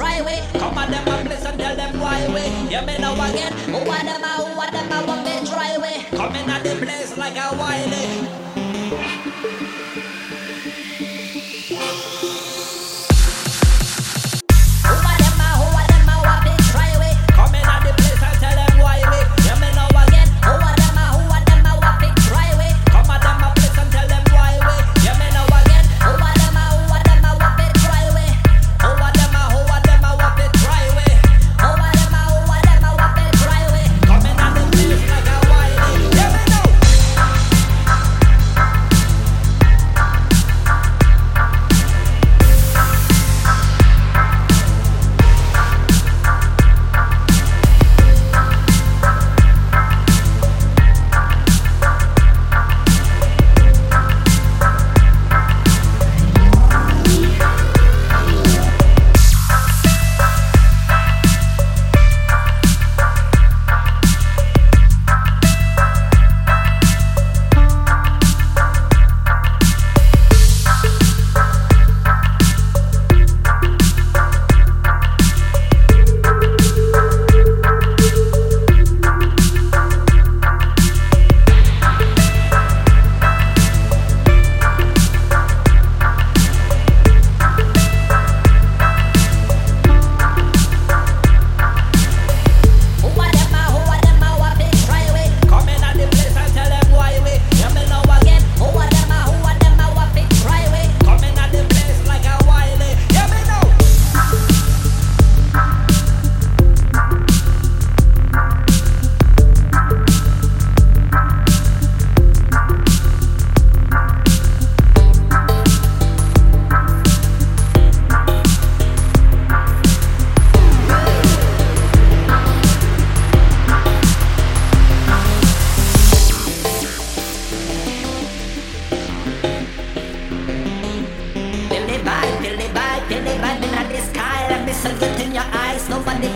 try way. Come on, them and bless and tell them why way. You may know again, who are them, who are them, I want me try way. in at the place like a wild Everybody, they riding in the sky like missiles in your eyes. Nobody